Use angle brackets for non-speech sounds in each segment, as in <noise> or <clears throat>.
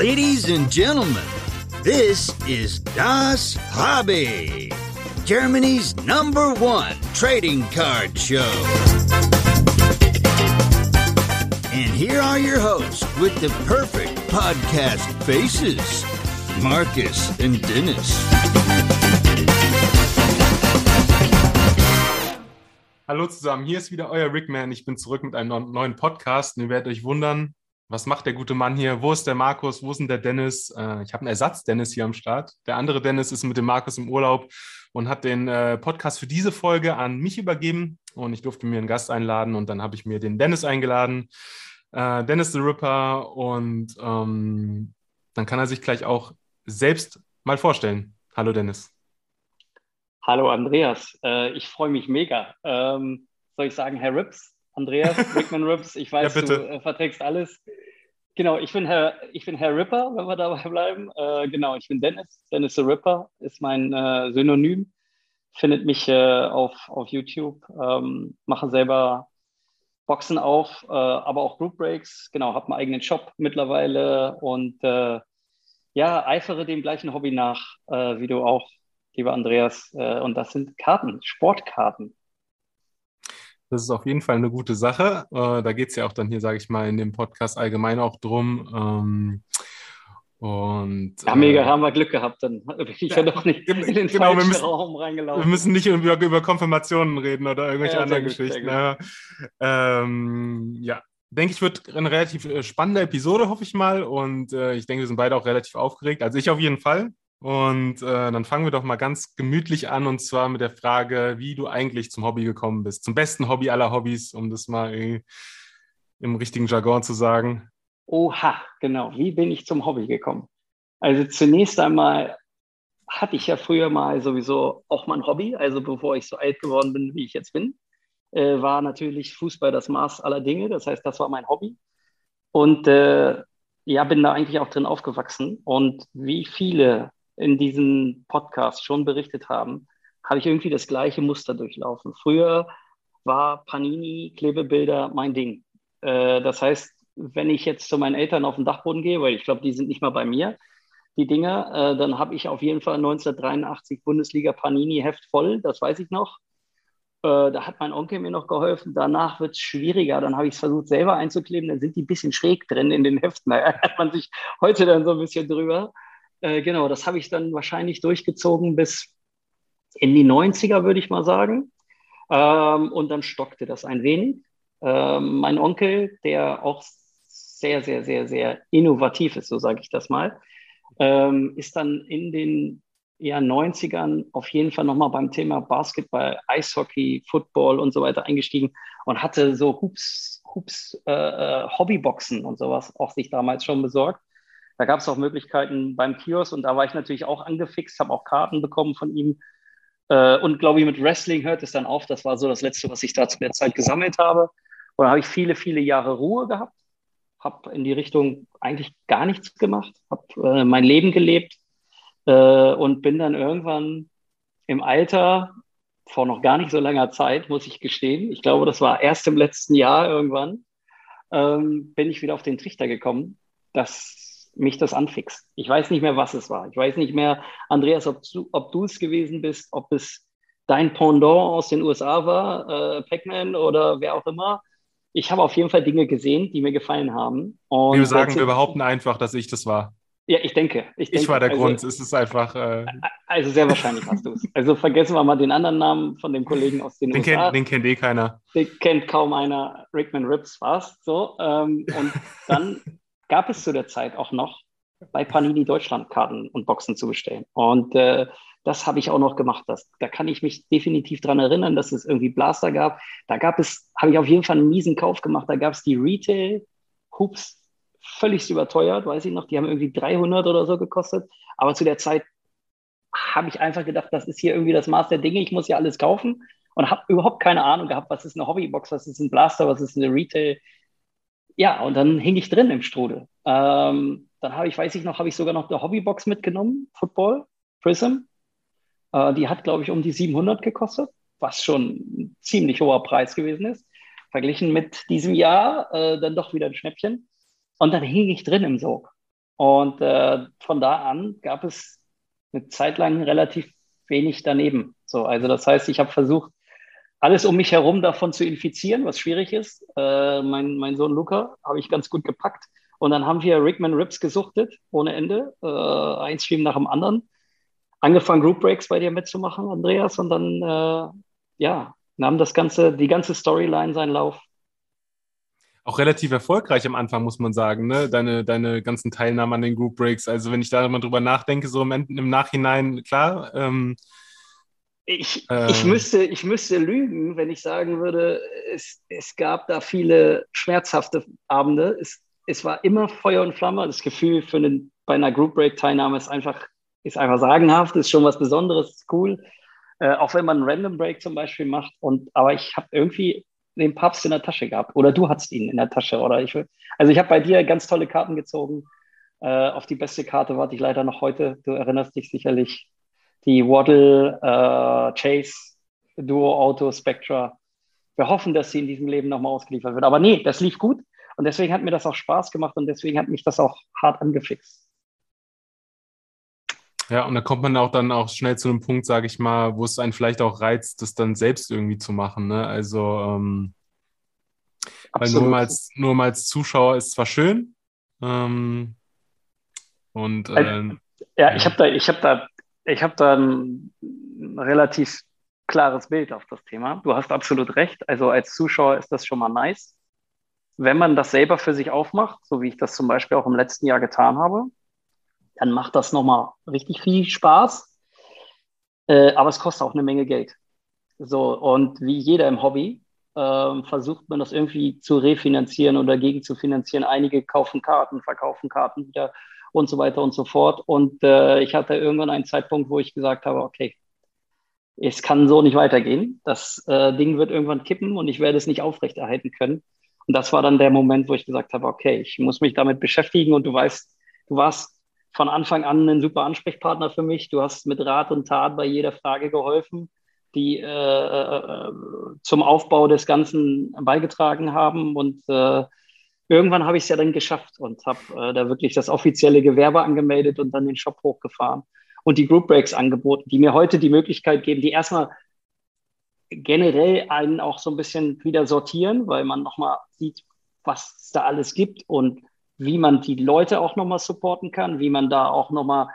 Ladies and gentlemen, this is Das Hobby, Germany's number one trading card show. And here are your hosts with the perfect podcast faces Marcus and Dennis. Hallo zusammen, hier ist wieder euer Rickman. Ich bin zurück mit einem neuen Podcast und ihr werdet euch wundern, was macht der gute Mann hier? Wo ist der Markus? Wo ist denn der Dennis? Äh, ich habe einen Ersatz-Dennis hier am Start. Der andere Dennis ist mit dem Markus im Urlaub und hat den äh, Podcast für diese Folge an mich übergeben und ich durfte mir einen Gast einladen und dann habe ich mir den Dennis eingeladen. Äh, Dennis the Ripper und ähm, dann kann er sich gleich auch selbst mal vorstellen. Hallo Dennis. Hallo Andreas, äh, ich freue mich mega. Ähm, soll ich sagen, Herr Rips? Andreas, Rickman Rips, ich weiß, ja, du äh, verträgst alles. Genau, ich bin Herr, ich bin Herr Ripper, wenn wir dabei bleiben. Äh, genau, ich bin Dennis. Dennis the Ripper ist mein äh, Synonym. Findet mich äh, auf, auf YouTube. Ähm, mache selber Boxen auf, äh, aber auch Group Breaks. Genau, habe einen eigenen Shop mittlerweile und ja, eifere dem gleichen Hobby nach, wie du auch lieber Andreas. Äh, und das sind Karten, Sportkarten. Das ist auf jeden Fall eine gute Sache. Äh, da geht es ja auch dann hier, sage ich mal, in dem Podcast allgemein auch drum. Ähm, und, ja, mega, äh, haben wir Glück gehabt. Dann <laughs> bin ich ja, doch nicht in den genau, falschen müssen, Raum reingelaufen. Wir müssen nicht über, über Konfirmationen reden oder irgendwelche ja, anderen gut, Geschichten. Ja, ähm, ja, denke ich, wird eine relativ äh, spannende Episode, hoffe ich mal. Und äh, ich denke, wir sind beide auch relativ aufgeregt. Also ich auf jeden Fall. Und äh, dann fangen wir doch mal ganz gemütlich an und zwar mit der Frage, wie du eigentlich zum Hobby gekommen bist. Zum besten Hobby aller Hobbys, um das mal im richtigen Jargon zu sagen. Oha, genau. Wie bin ich zum Hobby gekommen? Also zunächst einmal hatte ich ja früher mal sowieso auch mein Hobby, also bevor ich so alt geworden bin, wie ich jetzt bin, äh, war natürlich Fußball das Maß aller Dinge. Das heißt, das war mein Hobby. Und äh, ja, bin da eigentlich auch drin aufgewachsen. Und wie viele in diesem Podcast schon berichtet haben, habe ich irgendwie das gleiche Muster durchlaufen. Früher war Panini, Klebebilder mein Ding. Äh, das heißt, wenn ich jetzt zu meinen Eltern auf den Dachboden gehe, weil ich glaube, die sind nicht mal bei mir, die Dinger, äh, dann habe ich auf jeden Fall 1983 Bundesliga Panini Heft voll, das weiß ich noch. Äh, da hat mein Onkel mir noch geholfen. Danach wird es schwieriger. Dann habe ich es versucht, selber einzukleben. Dann sind die ein bisschen schräg drin in den Heften. Da hat man sich heute dann so ein bisschen drüber. Äh, genau, das habe ich dann wahrscheinlich durchgezogen bis in die 90er, würde ich mal sagen. Ähm, und dann stockte das ein wenig. Ähm, mein Onkel, der auch sehr, sehr, sehr, sehr innovativ ist, so sage ich das mal, ähm, ist dann in den ja, 90ern auf jeden Fall nochmal beim Thema Basketball, Eishockey, Football und so weiter eingestiegen und hatte so Hoops, Hoops äh, äh Hobbyboxen und sowas auch sich damals schon besorgt. Da gab es auch Möglichkeiten beim Kiosk und da war ich natürlich auch angefixt, habe auch Karten bekommen von ihm. Äh, und glaube ich, mit Wrestling hört es dann auf. Das war so das Letzte, was ich da zu der Zeit gesammelt habe. Und da habe ich viele, viele Jahre Ruhe gehabt, habe in die Richtung eigentlich gar nichts gemacht, habe äh, mein Leben gelebt äh, und bin dann irgendwann im Alter, vor noch gar nicht so langer Zeit, muss ich gestehen, ich glaube, das war erst im letzten Jahr irgendwann, ähm, bin ich wieder auf den Trichter gekommen, dass mich das anfixt. Ich weiß nicht mehr, was es war. Ich weiß nicht mehr, Andreas, ob du, ob du es gewesen bist, ob es dein Pendant aus den USA war, äh, Pac-Man oder wer auch immer. Ich habe auf jeden Fall Dinge gesehen, die mir gefallen haben. Und wir sagen, wir behaupten einfach, dass ich das war. Ja, ich denke. Ich, denke, ich war der also, Grund. Es ist einfach. Äh, also sehr wahrscheinlich hast du es. Also vergessen wir mal den anderen Namen von dem Kollegen aus den, den USA. Kennt, den kennt eh keiner. Den kennt kaum einer. Rickman Rips fast so. Ähm, und dann <laughs> gab es zu der Zeit auch noch bei Panini Deutschland Karten und Boxen zu bestellen. Und äh, das habe ich auch noch gemacht. Das, da kann ich mich definitiv dran erinnern, dass es irgendwie Blaster gab. Da gab es, habe ich auf jeden Fall einen miesen Kauf gemacht. Da gab es die Retail Hoops völlig überteuert, weiß ich noch. Die haben irgendwie 300 oder so gekostet. Aber zu der Zeit habe ich einfach gedacht, das ist hier irgendwie das Maß der Dinge. Ich muss ja alles kaufen und habe überhaupt keine Ahnung gehabt, was ist eine Hobbybox, was ist ein Blaster, was ist eine Retail ja, und dann hing ich drin im Strudel. Ähm, dann habe ich, weiß ich noch, habe ich sogar noch eine Hobbybox mitgenommen, Football, Prism. Äh, die hat, glaube ich, um die 700 gekostet, was schon ein ziemlich hoher Preis gewesen ist. Verglichen mit diesem Jahr äh, dann doch wieder ein Schnäppchen. Und dann hing ich drin im Sog. Und äh, von da an gab es eine Zeit lang relativ wenig daneben. So, also das heißt, ich habe versucht, alles um mich herum davon zu infizieren, was schwierig ist. Äh, mein, mein Sohn Luca habe ich ganz gut gepackt. Und dann haben wir Rickman Rips gesuchtet, ohne Ende, äh, ein Stream nach dem anderen. Angefangen, Group Breaks bei dir mitzumachen, Andreas, und dann, äh, ja, nahm das ganze, die ganze Storyline seinen Lauf. Auch relativ erfolgreich am Anfang, muss man sagen, ne? Deine, deine ganzen Teilnahmen an den Group Breaks. Also, wenn ich da mal drüber nachdenke, so im, im Nachhinein, klar, ähm, ich, äh, ich, müsste, ich müsste lügen, wenn ich sagen würde, es, es gab da viele schmerzhafte Abende. Es, es war immer Feuer und Flamme. Das Gefühl für einen, bei einer Group Break Teilnahme ist einfach, ist einfach sagenhaft, ist schon was Besonderes, ist cool. Äh, auch wenn man einen Random Break zum Beispiel macht. Und, aber ich habe irgendwie den Papst in der Tasche gehabt. Oder du hattest ihn in der Tasche. Oder ich, also ich habe bei dir ganz tolle Karten gezogen. Äh, auf die beste Karte warte ich leider noch heute. Du erinnerst dich sicherlich. Die Waddle, äh, Chase, Duo Auto, Spectra. Wir hoffen, dass sie in diesem Leben nochmal ausgeliefert wird. Aber nee, das lief gut. Und deswegen hat mir das auch Spaß gemacht und deswegen hat mich das auch hart angefixt. Ja, und da kommt man auch dann auch schnell zu einem Punkt, sage ich mal, wo es einen vielleicht auch reizt, das dann selbst irgendwie zu machen. Ne? Also, ähm, weil nur mal, als, nur mal als Zuschauer ist zwar schön, ähm, und äh, ja, ja, ich habe da, ich habe da, ich habe da ein relativ klares Bild auf das Thema. Du hast absolut recht. Also als Zuschauer ist das schon mal nice wenn man das selber für sich aufmacht, so wie ich das zum Beispiel auch im letzten Jahr getan habe, dann macht das nochmal richtig viel Spaß. Äh, aber es kostet auch eine Menge Geld. So, und wie jeder im Hobby äh, versucht man das irgendwie zu refinanzieren oder gegen zu finanzieren. Einige kaufen Karten, verkaufen Karten wieder und so weiter und so fort. Und äh, ich hatte irgendwann einen Zeitpunkt, wo ich gesagt habe, okay, es kann so nicht weitergehen. Das äh, Ding wird irgendwann kippen und ich werde es nicht aufrechterhalten können. Und das war dann der Moment, wo ich gesagt habe, okay, ich muss mich damit beschäftigen und du weißt, du warst von Anfang an ein super Ansprechpartner für mich. Du hast mit Rat und Tat bei jeder Frage geholfen, die äh, äh, zum Aufbau des Ganzen beigetragen haben. Und äh, irgendwann habe ich es ja dann geschafft und habe äh, da wirklich das offizielle Gewerbe angemeldet und dann den Shop hochgefahren und die Group Breaks angeboten, die mir heute die Möglichkeit geben, die erstmal generell einen auch so ein bisschen wieder sortieren, weil man nochmal sieht, was es da alles gibt und wie man die Leute auch nochmal supporten kann, wie man da auch nochmal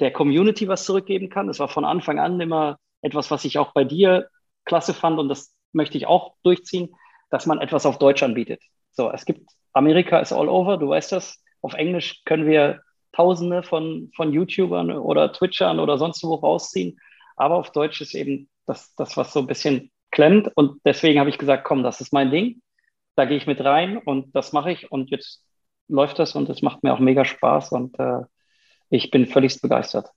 der Community was zurückgeben kann. Das war von Anfang an immer etwas, was ich auch bei dir klasse fand und das möchte ich auch durchziehen, dass man etwas auf Deutsch anbietet. So, es gibt, Amerika ist all over, du weißt das. Auf Englisch können wir Tausende von, von YouTubern oder Twitchern oder sonst wo rausziehen. Aber auf Deutsch ist eben das, das, was so ein bisschen klemmt. Und deswegen habe ich gesagt, komm, das ist mein Ding. Da gehe ich mit rein und das mache ich. Und jetzt läuft das und es macht mir auch mega Spaß und äh, ich bin völlig begeistert.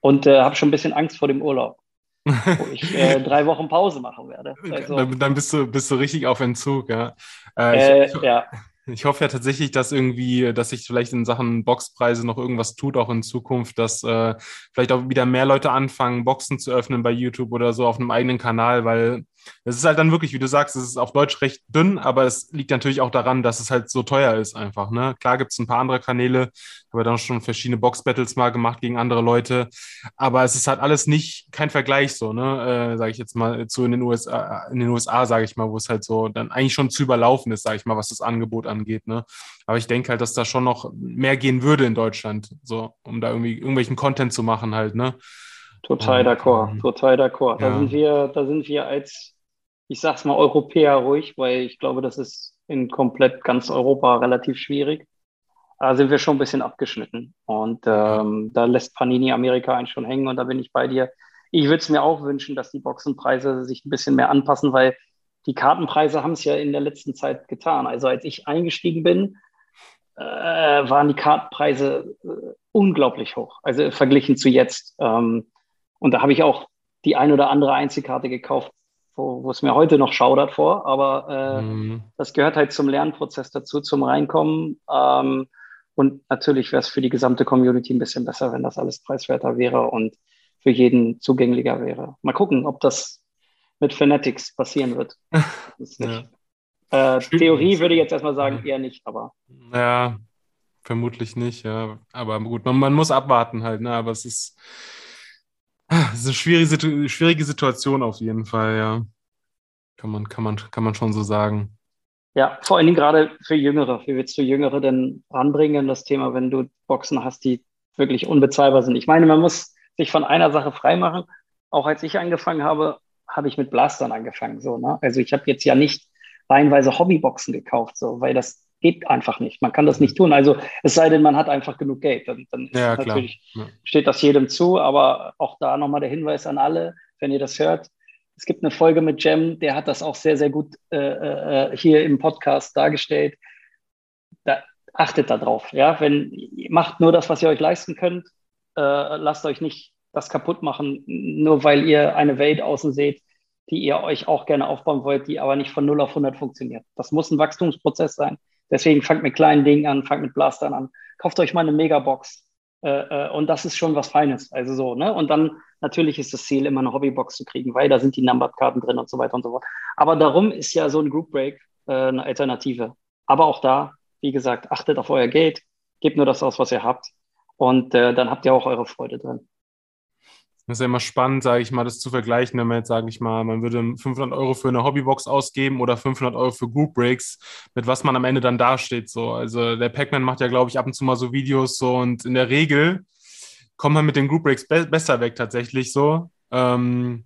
Und äh, habe schon ein bisschen Angst vor dem Urlaub, wo ich äh, <laughs> drei Wochen Pause machen werde. Also, dann, dann, bist, du, bist du richtig auf Entzug, ja. Äh, ich, ich, ja. Ich hoffe ja tatsächlich, dass irgendwie, dass sich vielleicht in Sachen Boxpreise noch irgendwas tut, auch in Zukunft, dass äh, vielleicht auch wieder mehr Leute anfangen, Boxen zu öffnen bei YouTube oder so auf einem eigenen Kanal, weil es ist halt dann wirklich, wie du sagst, es ist auf Deutsch recht dünn, aber es liegt natürlich auch daran, dass es halt so teuer ist einfach. Ne? Klar gibt es ein paar andere Kanäle, habe dann schon verschiedene Box-Battles mal gemacht gegen andere Leute, aber es ist halt alles nicht, kein Vergleich so, ne, äh, sage ich jetzt mal, zu in den USA, in den USA, sage ich mal, wo es halt so dann eigentlich schon zu überlaufen ist, sage ich mal, was das Angebot angeht. Ne? Aber ich denke halt, dass da schon noch mehr gehen würde in Deutschland, so, um da irgendwie irgendwelchen Content zu machen halt, ne? Total d'accord, ähm, total d'accord. Da sind wir, da sind wir als, ich sag's mal, Europäer ruhig, weil ich glaube, das ist in komplett ganz Europa relativ schwierig. Da sind wir schon ein bisschen abgeschnitten. Und ähm, da lässt Panini Amerika einen schon hängen und da bin ich bei dir. Ich würde es mir auch wünschen, dass die Boxenpreise sich ein bisschen mehr anpassen, weil die Kartenpreise haben es ja in der letzten Zeit getan. Also als ich eingestiegen bin, äh, waren die Kartenpreise äh, unglaublich hoch. Also verglichen zu jetzt. Ähm, und da habe ich auch die ein oder andere Einzelkarte gekauft, wo, wo es mir heute noch schaudert vor. Aber äh, mhm. das gehört halt zum Lernprozess dazu, zum Reinkommen. Ähm, und natürlich wäre es für die gesamte Community ein bisschen besser, wenn das alles preiswerter wäre und für jeden zugänglicher wäre. Mal gucken, ob das mit Fanatics passieren wird. <laughs> ja. äh, Theorie würde ich jetzt erstmal sagen, eher nicht, aber. Ja, Vermutlich nicht, ja. Aber gut, man, man muss abwarten halt, ne? Aber es ist, es ist eine schwierige, schwierige Situation auf jeden Fall, ja. Kann man, kann man, kann man schon so sagen. Ja, vor allen Dingen gerade für Jüngere. Wie willst du Jüngere denn ranbringen, das Thema, wenn du Boxen hast, die wirklich unbezahlbar sind? Ich meine, man muss sich von einer Sache freimachen. Auch als ich angefangen habe, habe ich mit Blastern angefangen. So, ne? Also ich habe jetzt ja nicht reihenweise Hobbyboxen gekauft, so, weil das geht einfach nicht. Man kann das nicht tun. Also es sei denn, man hat einfach genug Geld. Dann, dann ja, natürlich ja. steht das jedem zu. Aber auch da nochmal der Hinweis an alle, wenn ihr das hört. Es gibt eine Folge mit Jem, der hat das auch sehr, sehr gut äh, äh, hier im Podcast dargestellt. Da, achtet darauf. Ja? Wenn, macht nur das, was ihr euch leisten könnt. Äh, lasst euch nicht das kaputt machen, nur weil ihr eine Welt außen seht, die ihr euch auch gerne aufbauen wollt, die aber nicht von 0 auf 100 funktioniert. Das muss ein Wachstumsprozess sein. Deswegen fangt mit kleinen Dingen an, fangt mit Blastern an. Kauft euch mal eine Megabox. Äh, äh, und das ist schon was Feines. Also so, ne? Und dann natürlich ist das Ziel, immer eine Hobbybox zu kriegen, weil da sind die Numbered-Karten drin und so weiter und so fort. Aber darum ist ja so ein Group Break äh, eine Alternative. Aber auch da, wie gesagt, achtet auf euer Geld, gebt nur das aus, was ihr habt. Und äh, dann habt ihr auch eure Freude drin. Das ist ja immer spannend, sage ich mal, das zu vergleichen, wenn man jetzt, sage ich mal, man würde 500 Euro für eine Hobbybox ausgeben oder 500 Euro für Group Breaks, mit was man am Ende dann dasteht. So. Also der Pac-Man macht ja, glaube ich, ab und zu mal so Videos so und in der Regel kommt man mit den Group Breaks be besser weg tatsächlich so. Ähm,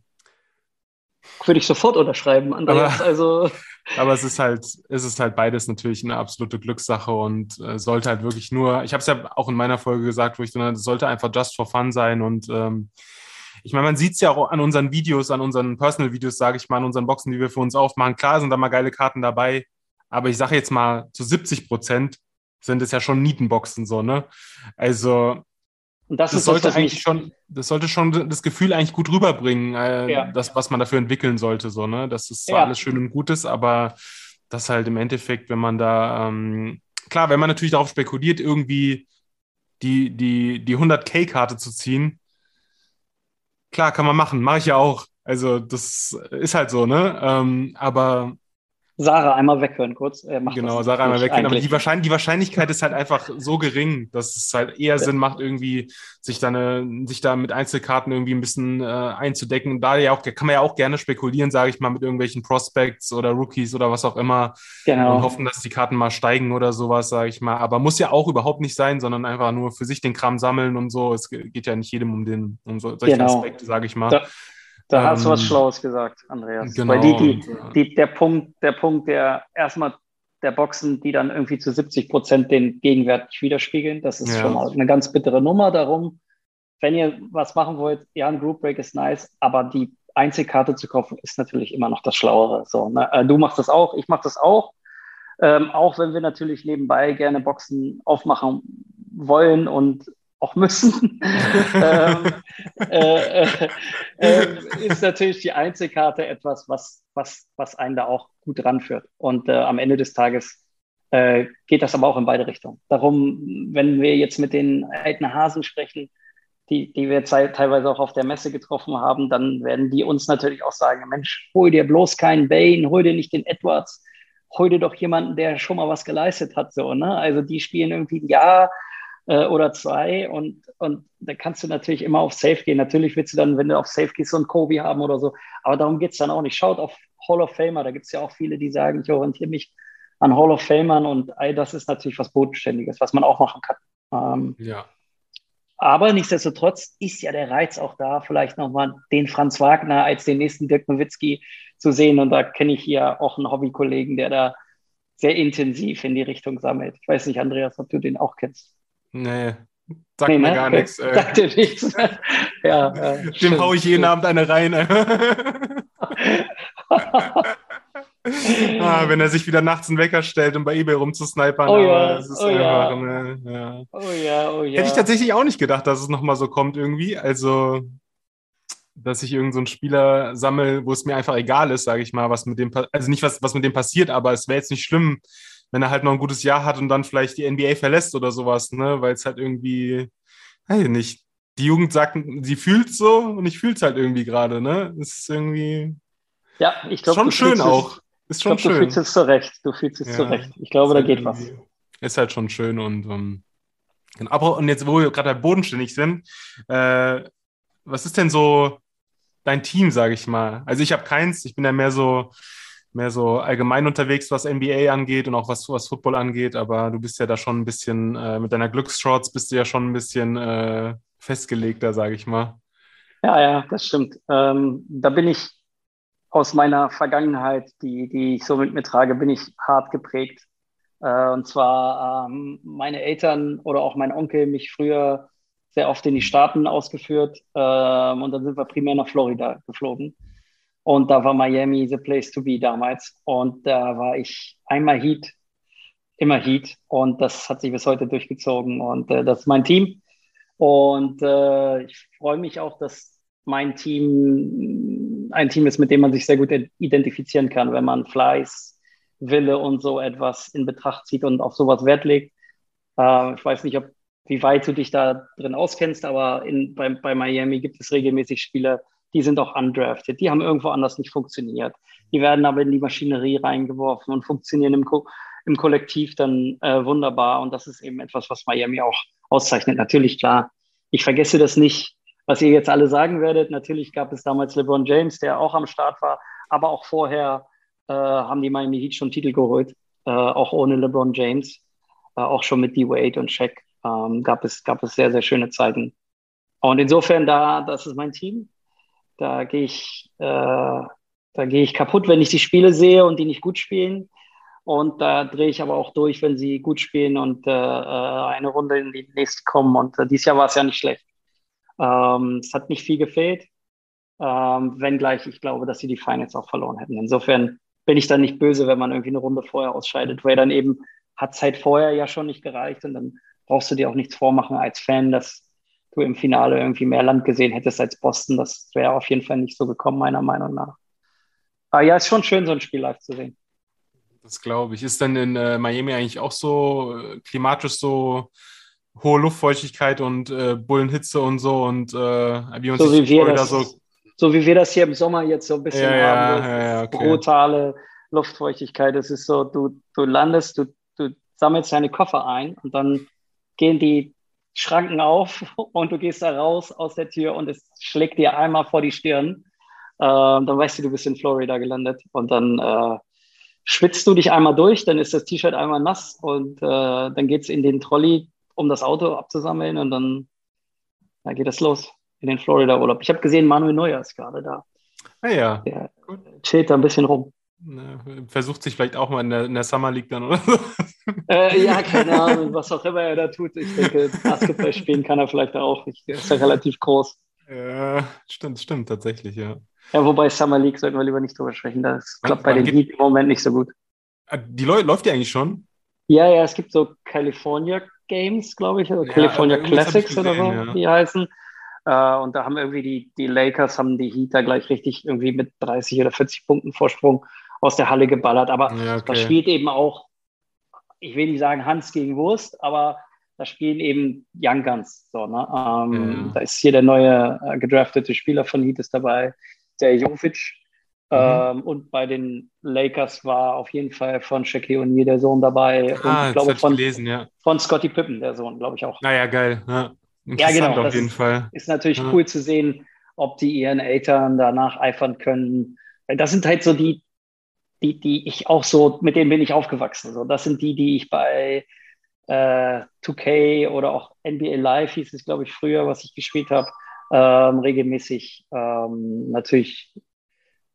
würde ich sofort unterschreiben, Andreas. Aber, <laughs> also. aber es ist halt, es ist halt beides natürlich eine absolute Glückssache und äh, sollte halt wirklich nur, ich habe es ja auch in meiner Folge gesagt, wo ich dann, es sollte einfach just for fun sein und ähm, ich meine, man sieht es ja auch an unseren Videos, an unseren Personal-Videos, sage ich mal, an unseren Boxen, die wir für uns aufmachen. Klar sind da mal geile Karten dabei, aber ich sage jetzt mal, zu 70 Prozent sind es ja schon Nietenboxen so, ne? Also das, das sollte das, eigentlich schon, das sollte schon das Gefühl eigentlich gut rüberbringen, äh, ja. das, was man dafür entwickeln sollte, so, ne? Das ist zwar ja. alles schön und Gutes, aber das halt im Endeffekt, wenn man da, ähm, klar, wenn man natürlich darauf spekuliert, irgendwie die, die, die 100k-Karte zu ziehen, klar, kann man machen, mache ich ja auch. Also das ist halt so, ne? Ähm, aber Sarah einmal weghören kurz. Äh, genau, Sarah einmal weghören. Aber die, Wahrscheinlich die, Wahrscheinlichkeit ist halt einfach so gering, dass es halt eher Sinn macht, irgendwie sich da, eine, sich da mit Einzelkarten irgendwie ein bisschen äh, einzudecken. Da ja auch, kann man ja auch gerne spekulieren, sage ich mal, mit irgendwelchen Prospects oder Rookies oder was auch immer. Genau. Und hoffen, dass die Karten mal steigen oder sowas, sage ich mal. Aber muss ja auch überhaupt nicht sein, sondern einfach nur für sich den Kram sammeln und so. Es geht ja nicht jedem um, den, um so, solche genau. Aspekte, sage ich mal. Da da ähm, hast du was ähm, Schlaues gesagt, Andreas. Genau. Weil die, die, die, der Punkt, der Punkt, der erstmal der Boxen, die dann irgendwie zu 70 Prozent den Gegenwert nicht widerspiegeln, das ist ja. schon mal eine ganz bittere Nummer. Darum, wenn ihr was machen wollt, ja, ein Group Break ist nice, aber die Einzelkarte zu kaufen ist natürlich immer noch das Schlauere. So, ne? Äh, du machst das auch, ich mache das auch. Ähm, auch wenn wir natürlich nebenbei gerne Boxen aufmachen wollen und auch müssen, <laughs> ähm, äh, äh, äh, ist natürlich die Einzelkarte etwas, was, was, was einen da auch gut ranführt. Und äh, am Ende des Tages äh, geht das aber auch in beide Richtungen. Darum, wenn wir jetzt mit den alten Hasen sprechen, die, die wir teilweise auch auf der Messe getroffen haben, dann werden die uns natürlich auch sagen, Mensch, hol dir bloß keinen Bane, hol dir nicht den Edwards, hol dir doch jemanden, der schon mal was geleistet hat. So, ne? Also die spielen irgendwie ein Jahr äh, oder zwei und, und da kannst du natürlich immer auf Safe gehen. Natürlich willst du dann, wenn du auf Safe gehst, so einen Kobe haben oder so, aber darum geht es dann auch nicht. Schaut auf Hall of Famer, da gibt es ja auch viele, die sagen, ich orientiere mich an Hall of Famern und all das ist natürlich was Bodenständiges, was man auch machen kann. Ähm, ja. Aber nichtsdestotrotz ist ja der Reiz auch da, vielleicht nochmal den Franz Wagner als den nächsten Dirk Nowitzki zu sehen. Und da kenne ich hier auch einen Hobbykollegen, der da sehr intensiv in die Richtung sammelt. Ich weiß nicht, Andreas, ob du den auch kennst. Nee, sagt nee, mir ne? gar nichts. <laughs> Äh. Sagt dir nichts. <laughs> ja, <laughs> ja, Dem haue ich jeden Abend eine rein. ah, wenn er sich wieder nachts einen Wecker stellt, um bei eBay rumzusnipern. Oh ja, oh, einfach, ja. Ne, ja. oh ja, oh ja. Hätte ich tatsächlich auch nicht gedacht, dass es nochmal so kommt irgendwie. Also, dass ich irgendeinen so Spieler sammle, wo es mir einfach egal ist, sage ich mal, was mit dem, also nicht was, was mit dem passiert, aber es wäre jetzt nicht schlimm, wenn er halt noch ein gutes Jahr hat und dann vielleicht die NBA verlässt oder sowas, ne? Weil es halt irgendwie, weiß ich nicht. Die Jugend sagt, sie fühlt so und ich fühle es halt irgendwie gerade, ne? Es ist irgendwie. Ja, ich glaube. Schon schön auch. Ist schon glaub, schön. Du fühlst es zurecht. Du fühlst es ja, zurecht. Ich glaube, da geht was. ist halt schon schön und um, genau. Aber und jetzt, wo wir gerade bodenständig sind, äh, was ist denn so dein Team, sage ich mal? Also ich habe keins, ich bin ja mehr so mehr so allgemein unterwegs, was NBA angeht und auch was, was Football angeht, aber du bist ja da schon ein bisschen, äh, mit deiner Glücksshorts bist du ja schon ein bisschen äh, festgelegter, sage ich mal. Ja, ja, das stimmt. Ähm, da bin ich aus meiner Vergangenheit, die, die ich so mit mir trage, bin ich hart geprägt. Äh, und zwar ähm, meine Eltern oder auch mein Onkel mich früher sehr oft in die Staaten ausgeführt ähm, und dann sind wir primär nach Florida geflogen. Und da war Miami the place to be damals. Und da war ich einmal Heat, immer Heat. Und das hat sich bis heute durchgezogen. Und äh, das ist mein Team. Und äh, ich freue mich auch, dass mein Team ein Team ist, mit dem man sich sehr gut identifizieren kann, wenn man Fleiß, Wille und so etwas in Betracht zieht und auf sowas Wert legt. Äh, ich weiß nicht, ob, wie weit du dich da drin auskennst, aber in, bei, bei Miami gibt es regelmäßig Spiele, die sind auch undrafted, die haben irgendwo anders nicht funktioniert. Die werden aber in die Maschinerie reingeworfen und funktionieren im, Ko im Kollektiv dann äh, wunderbar. Und das ist eben etwas, was Miami auch auszeichnet. Natürlich, klar, ich vergesse das nicht, was ihr jetzt alle sagen werdet. Natürlich gab es damals LeBron James, der auch am Start war, aber auch vorher äh, haben die Miami Heat schon Titel geholt, äh, auch ohne LeBron James, äh, auch schon mit D-Wade und Shaq ähm, gab, es, gab es sehr, sehr schöne Zeiten. Und insofern, da, das ist mein Team. Da gehe ich, äh, da ich kaputt, wenn ich die Spiele sehe und die nicht gut spielen. Und da drehe ich aber auch durch, wenn sie gut spielen und äh, äh eine Runde in die nächste kommen. Und äh, dieses Jahr war es ja nicht schlecht. Ähm, es hat nicht viel gefehlt, ähm, wenngleich ich glaube, dass sie die Finals auch verloren hätten. Insofern bin ich dann nicht böse, wenn man irgendwie eine Runde vorher ausscheidet, weil dann eben hat Zeit vorher ja schon nicht gereicht und dann brauchst du dir auch nichts vormachen als Fan, dass du im Finale irgendwie mehr Land gesehen hättest als Boston. Das wäre auf jeden Fall nicht so gekommen, meiner Meinung nach. Aber ja, ist schon schön, so ein Spiel live zu sehen. Das glaube ich. Ist denn in äh, Miami eigentlich auch so äh, klimatisch so hohe Luftfeuchtigkeit und äh, Bullenhitze und so und äh, wie man so wie wir das, so, so wie wir das hier im Sommer jetzt so ein bisschen ja, haben. Ja, ja, okay. Brutale Luftfeuchtigkeit. Es ist so, du, du landest, du, du sammelst deine Koffer ein und dann gehen die Schranken auf <laughs> und du gehst da raus aus der Tür und es schlägt dir einmal vor die Stirn. Äh, dann weißt du, du bist in Florida gelandet und dann äh, schwitzt du dich einmal durch, dann ist das T-Shirt einmal nass und äh, dann geht es in den Trolley, um das Auto abzusammeln und dann da geht es los in den Florida-Urlaub. Ich habe gesehen, Manuel Neuer ist gerade da. Ah ja. Der Gut. chillt da ein bisschen rum. Versucht sich vielleicht auch mal in der, in der Summer League dann oder so. Äh, ja, keine Ahnung, was auch immer er da tut. Ich denke, Basketball spielen kann er vielleicht auch. Ich, er ist ja relativ groß. Ja, stimmt, stimmt, tatsächlich, ja. Ja, wobei Summer League sollten wir lieber nicht drüber sprechen. Das klappt bei den Heat im Moment nicht so gut. Ah, die läuft die eigentlich schon? Ja, ja, es gibt so California Games, glaube ich, oder ja, California Classics gesehen, oder so, die heißen. Uh, und da haben irgendwie die, die Lakers, haben die Heat da gleich richtig irgendwie mit 30 oder 40 Punkten Vorsprung aus der Halle geballert. Aber ja, okay. da spielt eben auch, ich will nicht sagen Hans gegen Wurst, aber da spielen eben Young Guns. So, ne? ähm, ja. Da ist hier der neue äh, gedraftete Spieler von Heat ist dabei, der Jovic. Mhm. Ähm, und bei den Lakers war auf jeden Fall von Shaquille O'Neal der Sohn dabei. Ah, und ich glaube von, gelesen, ja. von Scotty Pippen, der Sohn, glaube ich auch. Naja, geil. Ja, ja genau. Auf jeden ist, Fall. Ist natürlich ja. cool zu sehen, ob die ihren Eltern danach eifern können. Das sind halt so die die, die ich auch so, mit denen bin ich aufgewachsen. So, das sind die, die ich bei äh, 2K oder auch NBA Live hieß es, glaube ich, früher, was ich gespielt habe, ähm, regelmäßig ähm, natürlich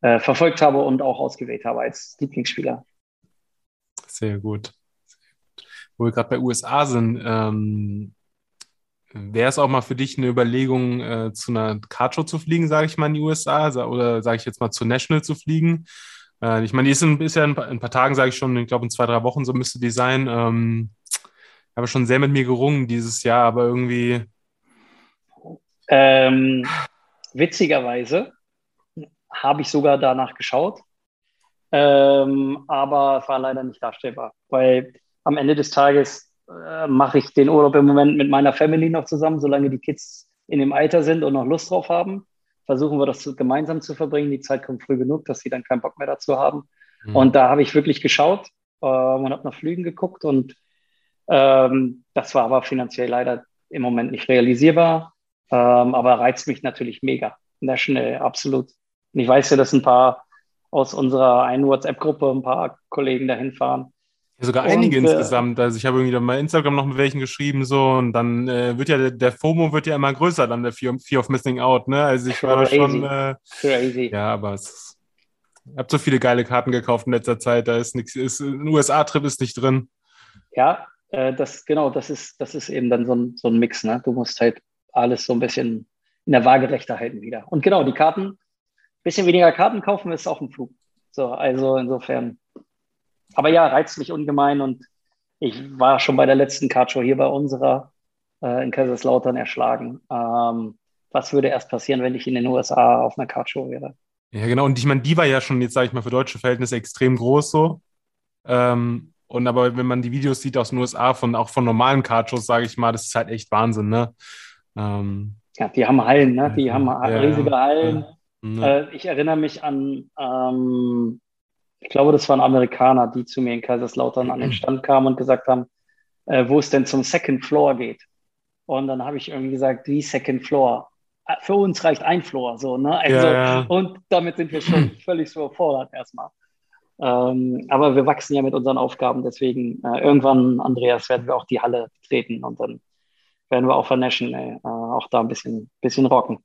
äh, verfolgt habe und auch ausgewählt habe als Lieblingsspieler. Sehr gut. Wo wir gerade bei USA sind, ähm, wäre es auch mal für dich eine Überlegung, äh, zu einer Cardshow zu fliegen, sage ich mal, in die USA, oder sage ich jetzt mal zu National zu fliegen? Äh, ich meine, die ist, in, ist ja in, in ein paar Tagen, sage ich schon, ich glaube in zwei, drei Wochen, so müsste die sein. Ähm, habe schon sehr mit mir gerungen dieses Jahr, aber irgendwie. Ähm, witzigerweise habe ich sogar danach geschaut, ähm, aber war leider nicht darstellbar, weil am Ende des Tages äh, mache ich den Urlaub im Moment mit meiner Family noch zusammen, solange die Kids in dem Alter sind und noch Lust drauf haben versuchen wir das zu, gemeinsam zu verbringen. Die Zeit kommt früh genug, dass sie dann keinen Bock mehr dazu haben. Mhm. Und da habe ich wirklich geschaut äh, und habe nach Flügen geguckt und Ähm, das war aber finanziell leider im Moment nicht realisierbar, ähm, aber reizt mich natürlich mega. National, absolut. Und ich weiß ja, dass ein paar aus unserer einen WhatsApp-Gruppe ein paar Kollegen dahin fahren. Ja, sogar und, einige äh, insgesamt. Also ich habe irgendwie mal Instagram noch mit welchen geschrieben so und dann äh, wird ja der, der, FOMO wird ja immer größer, dann der Fear, Fear of Missing Out. Ne? Also ich war da schon. Äh, crazy. Ja, aber es, ich habe so viele geile Karten gekauft in letzter Zeit. Da ist nichts. Ist, ein USA-Trip ist nicht drin. Ja, äh, das genau. Das ist das ist eben dann so ein, so ein Mix. Ne? Du musst halt alles so ein bisschen in der Waagerechte halten wieder. Und genau die Karten bisschen weniger Karten kaufen ist auch ein Flug. So, also insofern. Aber ja, reizt mich ungemein und ich war schon bei der letzten Cardshow hier bei unserer äh, in Kaiserslautern erschlagen. Ähm, was würde erst passieren, wenn ich in den USA auf einer Cardshow wäre? Ja, genau. Und ich meine, die war ja schon, jetzt sage ich mal, für deutsche Verhältnisse extrem groß so. Ähm, und aber wenn man die Videos sieht aus den USA, von, auch von normalen Cardshows, sage ich mal, das ist halt echt Wahnsinn, ne? Ähm, ja, die haben Hallen, ne? Die ja, haben riesige Hallen. Ja. Äh, ich erinnere mich an, ähm, ich glaube, das waren Amerikaner, die zu mir in Kaiserslautern an den Stand kamen und gesagt haben, äh, wo es denn zum Second Floor geht. Und dann habe ich irgendwie gesagt, wie Second Floor? Äh, für uns reicht ein Floor, so, ne? Also, ja, ja. Und damit sind wir schon <clears throat> völlig so überfordert erstmal. Ähm, aber wir wachsen ja mit unseren Aufgaben, deswegen äh, irgendwann, Andreas, werden wir auch die Halle treten und dann werden wir auch für National äh, auch da ein bisschen, bisschen rocken.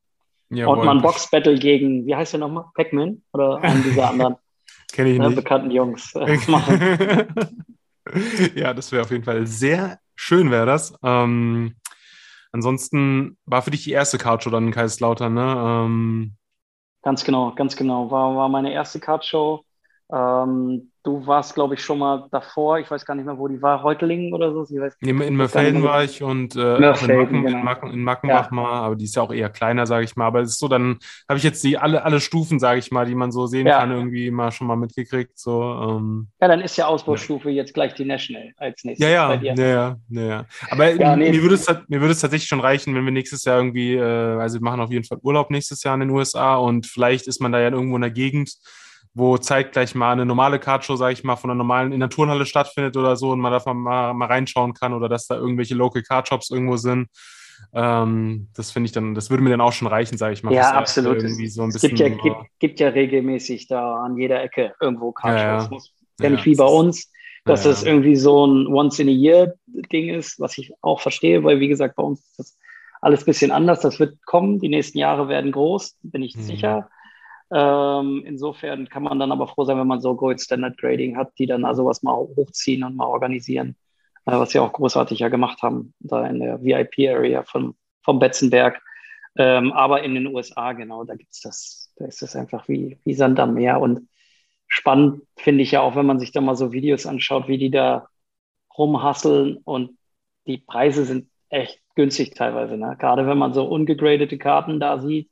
Jawohl. Und mal ein Box-Battle gegen, wie heißt der nochmal? Pac-Man? Oder einen dieser anderen Kenn ich nicht. bekannten Jungs <laughs> äh, machen. <laughs> ja, das wäre auf jeden Fall sehr schön, wäre das. Ähm, ansonsten war für dich die erste Cardshow dann in Kaiserslautern, ne? Ähm, ganz genau, ganz genau. War, war meine erste Cardshow. Ähm, Du warst, glaube ich, schon mal davor. Ich weiß gar nicht mehr, wo die war. Reutlingen oder so? Ich weiß, in, in Mörfelden war ich und äh, in, Macken, genau. in, Macken, in Mackenbach ja. mal, aber die ist ja auch eher kleiner, sage ich mal. Aber es ist so, dann habe ich jetzt die alle, alle Stufen, sage ich mal, die man so sehen ja. kann, irgendwie mal schon mal mitgekriegt. So, ähm, ja, dann ist ja Ausbaustufe ja. jetzt gleich die National als nächstes. Ja, ja, ja, ja, Aber nee, mir, würde es, mir würde es tatsächlich schon reichen, wenn wir nächstes Jahr irgendwie, äh, also wir machen auf jeden Fall Urlaub nächstes Jahr in den USA und vielleicht ist man da ja irgendwo in der Gegend wo zeitgleich mal eine normale Cardshow, sage ich mal, von einer normalen in der Turnhalle stattfindet oder so und man da mal, mal reinschauen kann oder dass da irgendwelche Local Cardshops irgendwo sind. Ähm, das finde ich dann, das würde mir dann auch schon reichen, sage ich mal. Ja, absolut. So es gibt, ja, gibt, gibt, ja regelmäßig da an jeder Ecke irgendwo Cardshows. Ja, ja. ja nicht wie bei uns, dass das irgendwie so ein Once-in-a-Year-Ding ist, was ich auch verstehe, weil wie gesagt, bei uns ist das alles ein bisschen anders. Das wird kommen. Die nächsten Jahre werden groß, bin ich mhm. sicher. Ähm, insofern kann man dann aber froh sein, wenn man so Gold Standard Grading hat, die dann also was mal hochziehen und mal organisieren, äh, was sie auch großartig ja gemacht haben, da in der VIP-Area vom, vom Betzenberg. Ähm, aber in den USA, genau, da gibt's das, da ist das einfach wie, wie Sand am Meer. Und spannend finde ich ja auch, wenn man sich da mal so Videos anschaut, wie die da rumhasseln und die Preise sind echt günstig teilweise. Ne? Gerade wenn man so ungegradete Karten da sieht,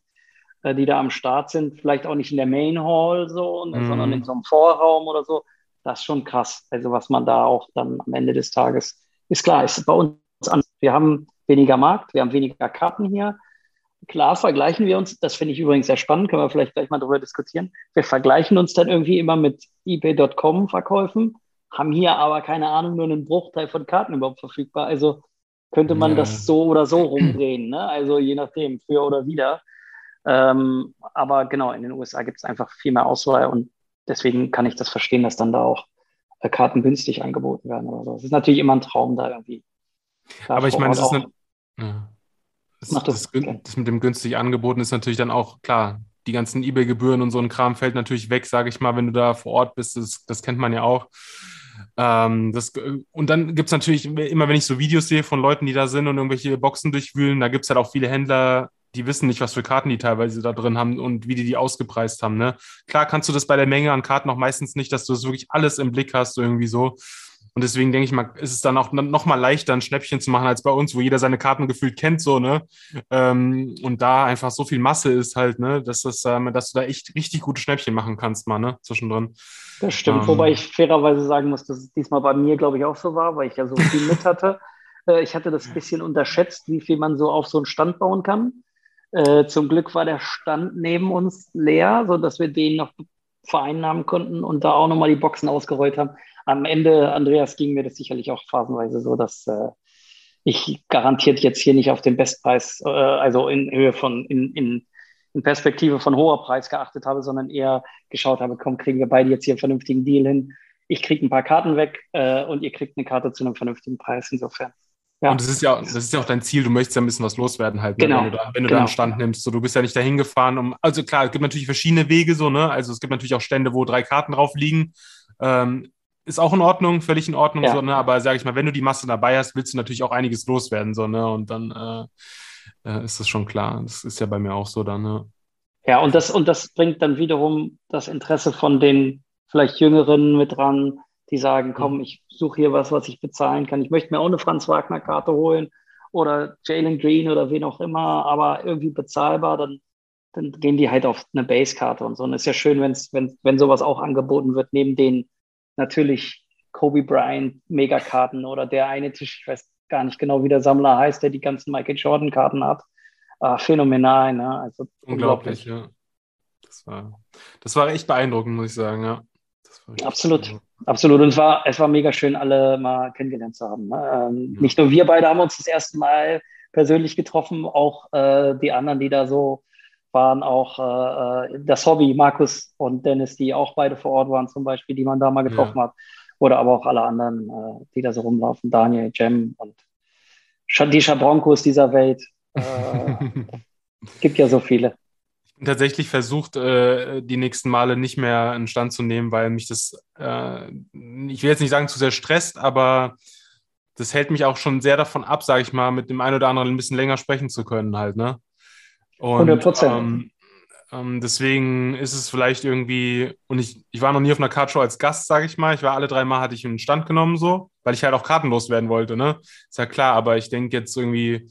äh, die da am Start sind, vielleicht auch nicht in der Main Hall so, mm. sondern in so einem Vorraum oder so. Das ist schon krass. Also was man da auch dann am Ende des Tages ist klar, ist bei uns an. Wir haben weniger Markt, wir haben weniger Karten hier. Klar vergleichen wir uns, das finde ich übrigens sehr spannend, können wir vielleicht gleich mal darüber diskutieren. Wir vergleichen uns dann irgendwie immer mit eBay.com Verkäufen, haben hier aber keine Ahnung, nur einen Bruchteil von Karten überhaupt verfügbar. Also könnte man ja. das so oder so rumdrehen, ne? Also je nachdem, für oder wieder. Ähm, aber genau, in den USA gibt es einfach viel mehr Auswahl und deswegen kann ich das verstehen, dass dann da auch äh, Karten günstig angeboten werden oder so. Es ist natürlich immer ein Traum da irgendwie. aber ich meine, ist eine, ja. das, das, das, das, mit dem günstig angeboten ist natürlich dann auch klar. Die ganzen eBay-Gebühren und so ein Kram fällt natürlich weg, sage ich mal, wenn du da vor Ort bist. Das, das kennt man ja auch. Ähm, das, und dann gibt es natürlich, immer wenn ich so Videos sehe von Leuten, die da sind und irgendwelche Boxen durchwühlen, da gibt es halt auch viele Händler, die wissen nicht, was für Karten die teilweise da drin haben und wie die die ausgepreist haben. Ne? Klar kannst du das bei der Menge an Karten auch meistens nicht, dass du das wirklich alles im Blick hast, irgendwie so. Und deswegen denke ich mal, ist es dann auch noch mal leichter, ein Schnäppchen zu machen als bei uns, wo jeder seine Karten gefühlt kennt, so, ne? Ähm, und da einfach so viel Masse ist halt, ne, dass, das, ähm, dass du da echt richtig gute Schnäppchen machen kannst, mal, ne, zwischendrin. Das stimmt, ähm, wobei ich fairerweise sagen muss, dass es diesmal bei mir, glaube ich, auch so war, weil ich ja so viel mit hatte. <laughs> Äh, ich hatte das ein bisschen unterschätzt, wie viel man so auf so einen Stand bauen kann. Äh, zum Glück war der Stand neben uns leer, sodass wir den noch vereinnahmen konnten und da auch nochmal die Boxen ausgerollt haben. am Ende, Andreas, ging mir das sicherlich auch phasenweise so, dass äh, ich garantiert jetzt hier nicht auf den Bestpreis, äh, also in Höhe von, in, in, in Perspektive von hoher Preis geachtet habe, sondern eher geschaut habe, komm, kriegen wir beide jetzt hier einen vernünftigen Deal hin. Ich kriege ein paar Karten weg äh, und ihr kriegt eine Karte zu einem vernünftigen Preis. Insofern. Ja. Und das ist ja, das ist ja auch dein Ziel. Du möchtest ja ein bisschen was loswerden halt, ne? genau. wenn du da, wenn du genau. da einen Stand nimmst. So, du bist ja nicht dahin gefahren, um. Also klar, es gibt natürlich verschiedene Wege, so ne. Also es gibt natürlich auch Stände, wo drei Karten drauf liegen. Ähm, ist auch in Ordnung, völlig in Ordnung, Ja. so, ne? Aber sage ich mal, wenn du die Masse dabei hast, willst du natürlich auch einiges loswerden, so, ne? Und dann äh, äh, ist das schon klar. Das ist ja bei mir auch so dann, ne? Ja, und das, und das bringt dann wiederum das Interesse von den vielleicht Jüngeren mit dran, die sagen, komm, ich suche hier was, was ich bezahlen kann. Ich möchte mir auch eine Franz Wagner-Karte holen oder Jalen Green oder wen auch immer, aber irgendwie bezahlbar, dann, dann gehen die halt auf eine Base-Karte und so. Und es ist ja schön, wenn's, wenn, wenn sowas auch angeboten wird, neben den natürlich Kobe Bryant Megakarten oder der eine Tisch, ich weiß gar nicht genau, wie der Sammler heißt, der die ganzen Michael Jordan-Karten hat. Ah, phänomenal, ne? Also Unglaublich, ja. Das war, das war echt beeindruckend, muss ich sagen, ja. Das war richtig Absolut. Absolut. Und es war, es war mega schön, alle mal kennengelernt zu haben. Ne? Ähm, Ja. Nicht nur wir beide haben uns das erste Mal persönlich getroffen, auch äh, die anderen, die da so waren, auch äh, äh, das Hobby, Markus und Dennis, die auch beide vor Ort waren, zum Beispiel, die man da mal getroffen hat. Oder aber auch alle anderen, äh, die da so rumlaufen, Daniel, Jem und die Schabroncos dieser Welt. Äh, <laughs> gibt ja so viele. Tatsächlich versucht, äh, die nächsten Male nicht mehr einen Stand zu nehmen, weil mich das, äh, ich will jetzt nicht sagen zu sehr stresst, aber das hält mich auch schon sehr davon ab, sage ich mal, mit dem einen oder anderen ein bisschen länger sprechen zu können halt, ne? Und, 100%. Ähm, ähm, deswegen ist es vielleicht irgendwie, und ich, ich war noch nie auf einer Kartshow als Gast, sage ich mal. Ich war alle drei Mal, hatte ich einen Stand genommen, so, weil ich halt auch kartenlos werden wollte, ne? Ist ja klar, aber ich denke jetzt irgendwie,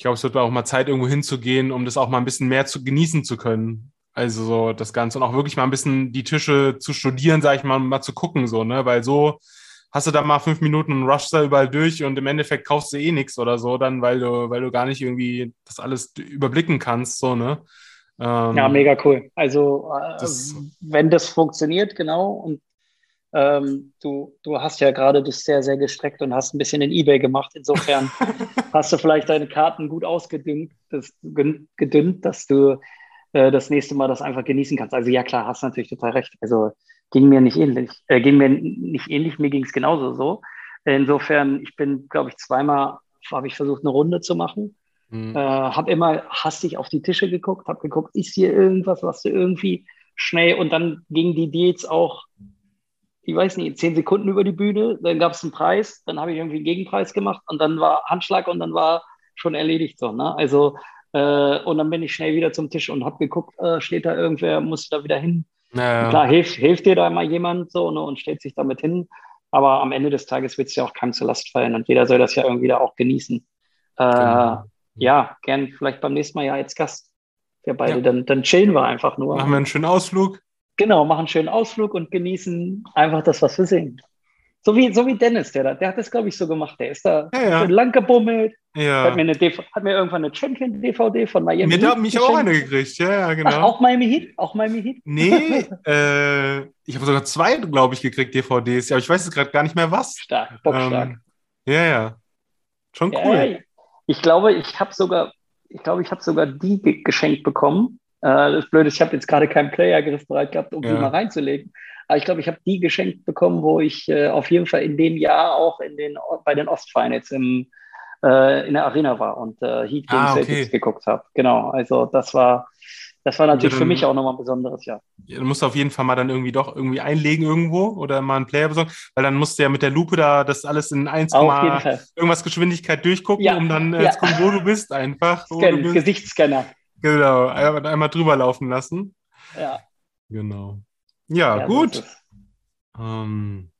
ich glaube, es wird auch mal Zeit, irgendwo hinzugehen, um das auch mal ein bisschen mehr zu genießen zu können. Also so das Ganze und auch wirklich mal ein bisschen die Tische zu studieren, sage ich mal, mal zu gucken, so, ne? Weil so hast du da mal fünf Minuten und rushst da überall durch und im Endeffekt kaufst du eh nichts oder so, dann, weil du, weil du gar nicht irgendwie das alles überblicken kannst, so, ne? Ähm, Ja, mega cool. Also, äh, Das- wenn das funktioniert, genau, und ähm, du, du hast ja gerade das sehr, sehr gestreckt und hast ein bisschen in Ebay gemacht. Insofern <laughs> hast du vielleicht deine Karten gut ausgedüngt, das, gedünnt, dass du äh, das nächste Mal das einfach genießen kannst. Also ja, klar, hast natürlich total recht. Also ging mir nicht ähnlich. Äh, ging mir nicht ähnlich, mir ging es genauso so. Insofern, ich bin, glaube ich, zweimal habe ich versucht, eine Runde zu machen. hm. Äh, habe immer hastig auf die Tische geguckt, habe geguckt, ist hier irgendwas, was du irgendwie schnell und dann gingen die Deals auch, ich weiß nicht, zehn Sekunden über die Bühne, dann gab es einen Preis, dann habe ich irgendwie einen Gegenpreis gemacht und dann war Handschlag und dann war schon erledigt so. Ne? Also äh, und dann bin ich schnell wieder zum Tisch und habe geguckt, äh, steht da irgendwer, muss da wieder hin. Naja. Klar, hilft, hilft dir da mal jemand so ne, und stellt sich damit hin. Aber am Ende des Tages wird es ja auch keinem zur Last fallen und jeder soll das ja irgendwie da auch genießen. Äh, Genau. ja, gern vielleicht beim nächsten Mal ja als Gast. Wir beide, Ja. dann, dann chillen wir einfach nur. Machen wir einen schönen Ausflug. Genau, machen einen schönen Ausflug und genießen einfach das, was wir sehen. So wie, so wie Dennis, der, der hat das, glaube ich, so gemacht. Der ist da Ja, ja. lang gebummelt, Ja. hat, mir eine DV hat mir irgendwann eine Champion-DVD von Miami Mir da Heat mich auch eine gekriegt, ja, ja, Ach, genau. auch Miami Heat? Auch Miami Heat? <laughs> Nee, äh, ich habe sogar zwei, glaube ich, gekriegt, DVDs. Ja, aber ich weiß jetzt gerade gar nicht mehr was. Stark, bockstark. Ähm, ja, ja. Schon cool. ich glaube, ich habe sogar, ich glaube, ich habe sogar die ge- geschenkt bekommen. Äh, das Blöde ist, ich habe jetzt gerade keinen Player griffbereit gehabt, um Ja. die mal reinzulegen. Aber ich glaube, ich habe die geschenkt bekommen, wo ich äh, auf jeden Fall in dem Jahr auch in den, bei den Ostfinals im, äh, in der Arena war und äh, Heat gegen Ah, okay. Celtics geguckt habe. Genau, also das war, das war natürlich Ja, für dann- mich auch nochmal ein besonderes Jahr. Ja, Du musst auf jeden Fall mal dann irgendwie doch irgendwie einlegen irgendwo oder mal einen Player besorgen, weil dann musst du ja mit der Lupe da das alles in 1, Auf jeden Fall. irgendwas Geschwindigkeit durchgucken, Ja, um dann äh, ja. zu gucken, wo du bist einfach. <laughs> Scan, bist. Gesichtsscanner. Genau, einmal, drüber laufen lassen. Ja, Genau. Ja, ja, gut. Ähm,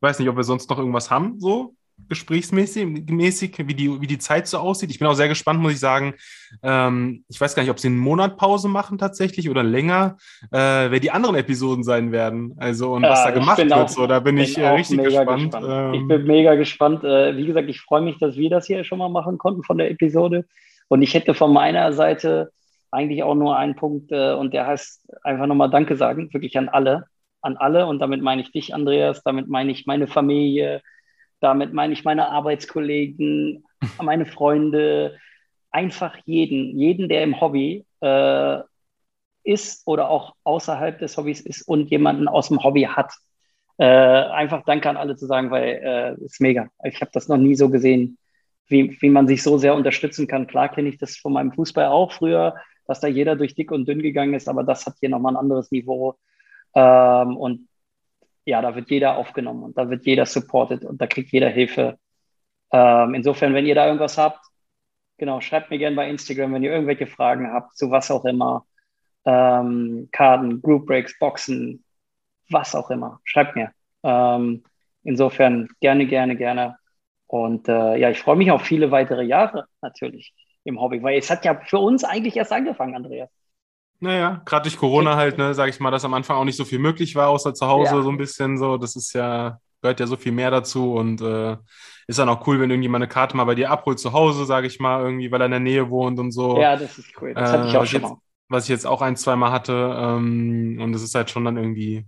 weiß nicht, ob wir sonst noch irgendwas haben, so gesprächsmäßig, mäßig, wie die, wie die Zeit so aussieht. Ich bin auch sehr gespannt, muss ich sagen. Ähm, ich weiß gar nicht, ob sie einen Monat Pause machen tatsächlich oder länger, äh, wer die anderen Episoden sein werden. Also und was Ja, da ich gemacht bin wird. auch- so, da bin, ich äh, richtig mega gespannt. Ähm, Ich bin mega gespannt. Äh, wie gesagt, ich freue mich, dass wir das hier schon mal machen konnten von der Episode. Und ich hätte von meiner Seite eigentlich auch nur einen Punkt äh, und der heißt einfach nochmal Danke sagen, wirklich an alle. an alle und damit meine ich dich, Andreas, damit meine ich meine Familie, damit meine ich meine Arbeitskollegen, <laughs> meine Freunde, einfach jeden, jeden, der im Hobby äh, ist oder auch außerhalb des Hobbys ist und jemanden aus dem Hobby hat. Äh, einfach Danke an alle zu sagen, weil äh, ist mega. Ich habe das noch nie so gesehen, wie, wie man sich so sehr unterstützen kann. Klar kenne ich das von meinem Fußball auch früher, dass da jeder durch dick und dünn gegangen ist, aber das hat hier nochmal ein anderes Niveau. Ähm, und ja, da wird jeder aufgenommen und da wird jeder supported und da kriegt jeder Hilfe. Ähm, insofern, wenn ihr da irgendwas habt, genau, schreibt mir gerne bei Instagram, wenn ihr irgendwelche Fragen habt, zu was auch immer. Ähm, Karten, Group Breaks, Boxen, was auch immer. Schreibt mir. Ähm, insofern gerne, gerne, gerne. Und äh, ja, ich freue mich auf viele weitere Jahre natürlich im Hobby, weil es hat ja für uns eigentlich erst angefangen, Andreas. Naja, gerade durch Corona halt, ne, sage ich mal, dass am Anfang auch nicht so viel möglich war, außer zu Hause Ja. so ein bisschen so. Das ist ja, gehört ja so viel mehr dazu und äh, ist dann auch cool, wenn irgendjemand eine Karte mal bei dir abholt zu Hause, sage ich mal, irgendwie, weil er in der Nähe wohnt und so. Ja, das ist cool. Das hatte ich Äh, auch schon jetzt- mal. Was ich jetzt auch ein, zwei Mal hatte. Ähm, und das ist halt schon dann irgendwie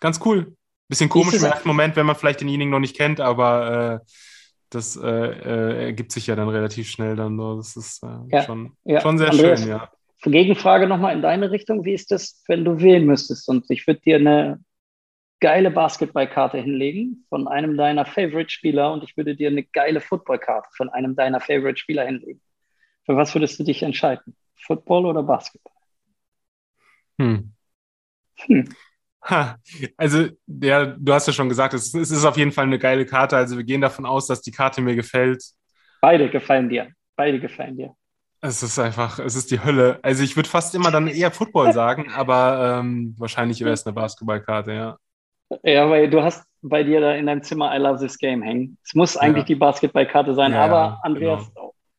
ganz cool. Bisschen komisch im ersten Moment, wenn man vielleicht denjenigen noch nicht kennt, aber äh, das äh, äh, ergibt sich ja dann relativ schnell dann. So. Das ist äh, Ja, schon, schon sehr Andreas, schön, ja. Gegenfrage nochmal in deine Richtung. Wie ist das, wenn du wählen müsstest? Und ich würde dir eine geile Basketballkarte hinlegen von einem deiner Favorite-Spieler und ich würde dir eine geile Footballkarte von einem deiner Favorite-Spieler hinlegen. Für was würdest du dich entscheiden? Football oder Basketball? Hm. Hm. Ha, also, ja, du hast ja schon gesagt, es, es ist auf jeden Fall eine geile Karte. Also, wir gehen davon aus, dass die Karte mir gefällt. Beide gefallen dir. Beide gefallen dir. Es ist einfach, es ist die Hölle. Also, ich würde fast immer dann eher Football sagen, <laughs> aber ähm, wahrscheinlich wäre es eine Basketballkarte, ja. Ja, weil du hast bei dir da in deinem Zimmer I Love This Game hängen. Es muss eigentlich Ja. die Basketballkarte sein, Ja, aber Andreas,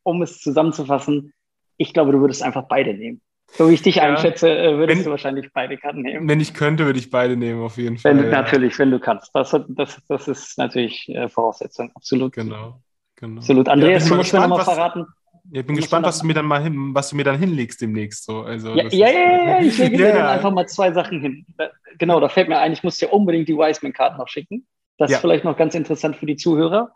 um es zusammenzufassen, ich glaube, du würdest einfach beide nehmen. So wie ich dich Ja. einschätze, äh, würdest Wenn- du wahrscheinlich beide Karten nehmen. Wenn ich könnte, würde ich beide nehmen, auf jeden Fall. Wenn, ja. Natürlich, wenn du kannst. Das, das, das ist natürlich äh, Voraussetzung. Absolut. Genau. genau. Absolut. Ja, Andreas, bin du musst mir nochmal verraten. Ja, ich bin gespannt, was du mir dann mal hin, was du mir dann hinlegst demnächst. So. Also, Ja, ja, ja, ja, ja, ich <laughs> lege dir Ja. dann einfach mal zwei Sachen hin. Genau, da fällt mir ein, ich muss dir unbedingt die Wiseman-Karten noch schicken. Das Ja. ist vielleicht noch ganz interessant für die Zuhörer.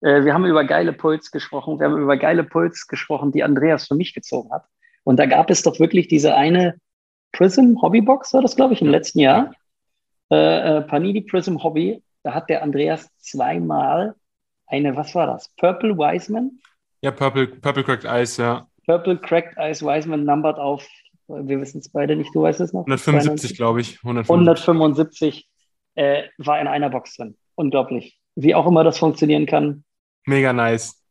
Äh, wir haben über geile Puls gesprochen. Wir haben über geile Puls gesprochen, die Andreas für mich gezogen hat. Und da gab es doch wirklich diese eine Prism Hobbybox, war das, glaube ich, im letzten Jahr. Äh, äh, Panini Prism Hobby. Da hat der Andreas zweimal eine, was war das? Purple Wiseman? Ja, Purple, Purple Cracked Ice, ja. Purple Cracked Ice Wiseman numbered auf, wir wissen es beide nicht, du weißt es noch? 175, glaube ich. 175. 175 äh, war in einer Box drin. Unglaublich. Wie auch immer das funktionieren kann. Mega nice.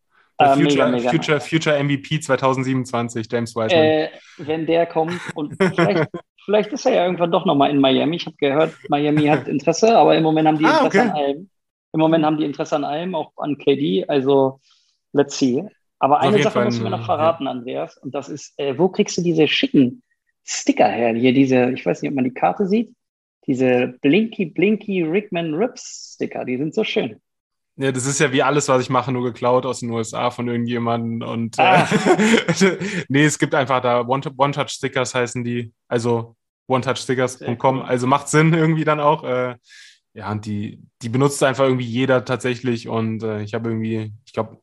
Der Äh, mega, Future, mega Future, nice. Future MVP 2027, James Wiseman. Äh, wenn der kommt und vielleicht, <laughs> vielleicht ist er ja irgendwann doch nochmal in Miami. Ich habe gehört, Miami hat Interesse, aber im Moment haben die Ah, Interesse okay. an allem. Im Moment haben die Interesse an allem, auch an KD. Also, let's see. Aber eine Sache Fall musst du mir noch verraten, Andreas. Und das ist, äh, wo kriegst du diese schicken Sticker her? Hier diese, ich weiß nicht, ob man die Karte sieht. Diese Blinky Blinky Rickman Rips Sticker, die sind so schön. Ja, das ist ja wie alles, was ich mache, nur geklaut aus den USA von irgendjemandem. Und Ah. äh, <laughs> nee, es gibt einfach da One- One-Touch-Stickers heißen die. Also one-touch-stickers.com. Cool. Also macht Sinn irgendwie dann auch. Äh, ja, und die, die benutzt einfach irgendwie jeder tatsächlich. Und äh, ich habe irgendwie, ich glaube,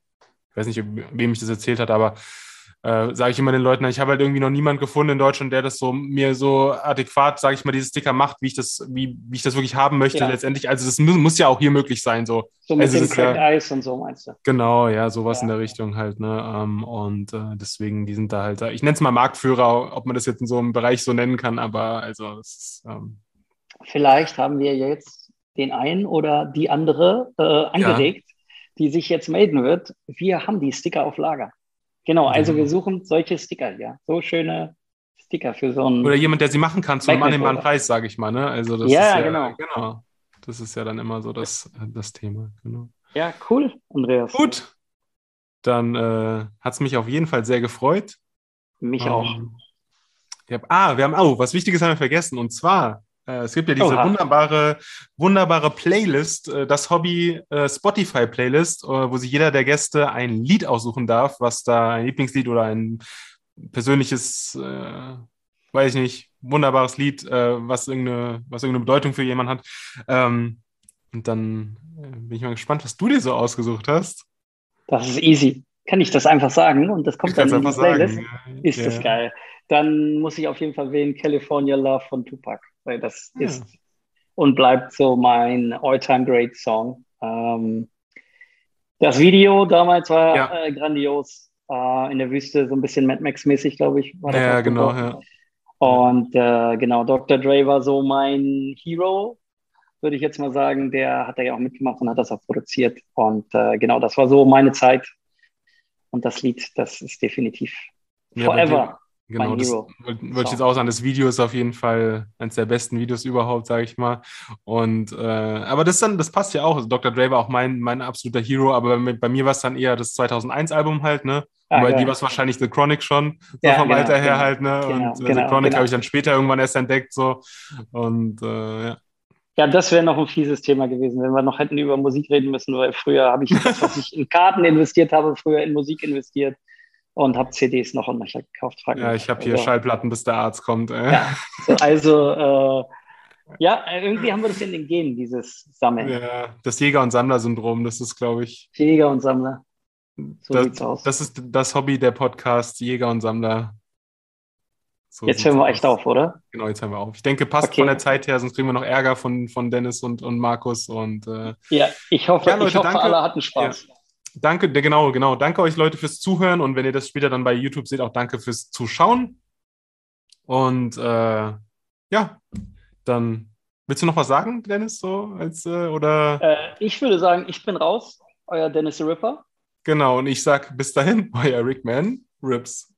ich weiß nicht, wem ich das erzählt hat, aber äh, sage ich immer den Leuten, ich habe halt irgendwie noch niemand gefunden in Deutschland, der das so mir so adäquat, sage ich mal, diese Sticker macht, wie ich das, wie, wie ich das wirklich haben möchte Ja. letztendlich. Also das muss, muss ja auch hier möglich sein, so. So mit Also dem ist ja- Cracked Ice und so meinst du? Genau, ja, sowas Ja. in der Richtung halt, ne? Ähm, und äh, deswegen, die sind da halt, da- ich nenne es mal Marktführer, ob man das jetzt in so einem Bereich so nennen kann, aber also es ist, ähm, Vielleicht haben wir jetzt den einen oder die andere äh, angeregt, die sich jetzt melden wird. Wir haben die Sticker auf Lager. Genau, also Genau. wir suchen solche Sticker hier. So schöne Sticker für so ein. oder jemand, der sie machen kann zu einem Magnet annehmbaren. Preis, sage ich mal, ne? Also das Ja, ist ja, genau. genau. Das ist ja dann immer so das, das Thema, genau. Ja, cool, Andreas. Gut, dann äh, hat es mich auf jeden Fall sehr gefreut. Mich Ähm, auch. Ich hab, ah, wir haben, oh, was Wichtiges haben wir vergessen. Und zwar, äh, es gibt ja diese Oha. wunderbare, wunderbare Playlist, äh, das Hobby äh, Spotify Playlist, äh, wo sich jeder der Gäste ein Lied aussuchen darf, was da ein Lieblingslied oder ein persönliches, äh, weiß ich nicht, wunderbares Lied, äh, was, irgendeine, was irgendeine Bedeutung für jemanden hat. Ähm, und dann äh, bin ich mal gespannt, was du dir so ausgesucht hast. Das ist easy. Kann ich das einfach sagen und das kommt Ich dann in die Playlist? sagen. Ist Ja. das geil. Dann muss ich auf jeden Fall wählen California Love von Tupac, weil das Ja. ist und bleibt so mein all-time great Song. Ähm, das Video damals war Ja. äh, grandios. Äh, in der Wüste, so ein bisschen Mad Max-mäßig, glaube ich. War das Ja, genau, ja. Und äh, genau, Dr. Dre war so mein Hero, würde ich jetzt mal sagen. Der hat da ja auch mitgemacht und hat das auch produziert. Und äh, genau, das war so meine Zeit. Und das Lied, das ist definitiv Forever. Genau, das wollte ich jetzt auch sagen. Das Video ist auf jeden Fall eines der besten Videos überhaupt, sage ich mal. Und äh, aber das dann, das passt ja auch. Also Dr. Dre war auch mein, mein absoluter Hero, aber bei, bei mir war es dann eher das 2001-Album halt, ne? Ah, bei geil. dir war es wahrscheinlich The Chronic schon, so Ja, vom genau, Alter her genau. halt, ne? Genau, und äh, genau, The Chronic genau. habe ich dann später irgendwann erst entdeckt, so. Und äh, ja. Ja, das wäre noch ein fieses Thema gewesen, wenn wir noch hätten über Musik reden müssen, weil früher habe ich das, was ich in Karten investiert habe, früher in Musik investiert und habe CDs noch und nöcher gekauft. Frag mich ja, ich habe hier Also, Schallplatten, bis der Arzt kommt. Äh. Ja, so, <laughs> also äh, ja, irgendwie haben wir das in den Genen, dieses Sammeln. Ja, das Jäger- und Sammler-Syndrom, das ist, glaube ich, Jäger und Sammler. So das, sieht's aus. das ist das Hobby der Podcast, Jäger und Sammler. So Jetzt hören wir echt auf, oder? Genau, jetzt hören wir auf. Ich denke, passt Okay. von der Zeit her, sonst kriegen wir noch Ärger von, von Dennis und, und Markus. Und äh, Ja, ich hoffe, Ja, Leute, ich hoffe danke. alle hatten Spaß. Danke, genau, genau. Danke euch, Leute, fürs Zuhören. Und wenn ihr das später dann bei YouTube seht, auch danke fürs Zuschauen. Und äh, ja, dann willst du noch was sagen, Dennis? So als äh, oder Äh, ich würde sagen, ich bin raus, euer Dennis Ripper. genau, und ich sag bis dahin, <laughs> euer Rickman Rips.